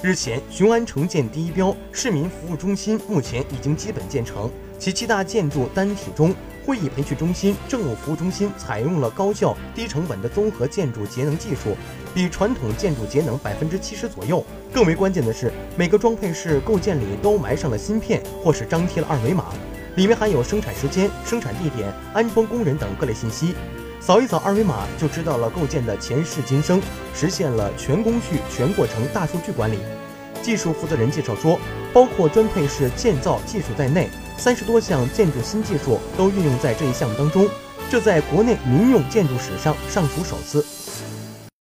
日前，雄安城建第一标市民服务中心目前已经基本建成，其七大建筑单体中，会议培训中心、政务服务中心采用了高效、低成本的综合建筑节能技术，比传统建筑节能百分之七十左右。更为关键的是，每个装配式构件里都埋上了芯片，或是张贴了二维码，里面含有生产时间、生产地点、安装工人等各类信息。扫一扫二维码，就知道了构建的前世今生，实现了全工序、全过程大数据管理。技术负责人介绍说，包括专配式建造技术在内，三十多项建筑新技术都运用在这一项目当中，这在国内民用建筑史上尚属首次。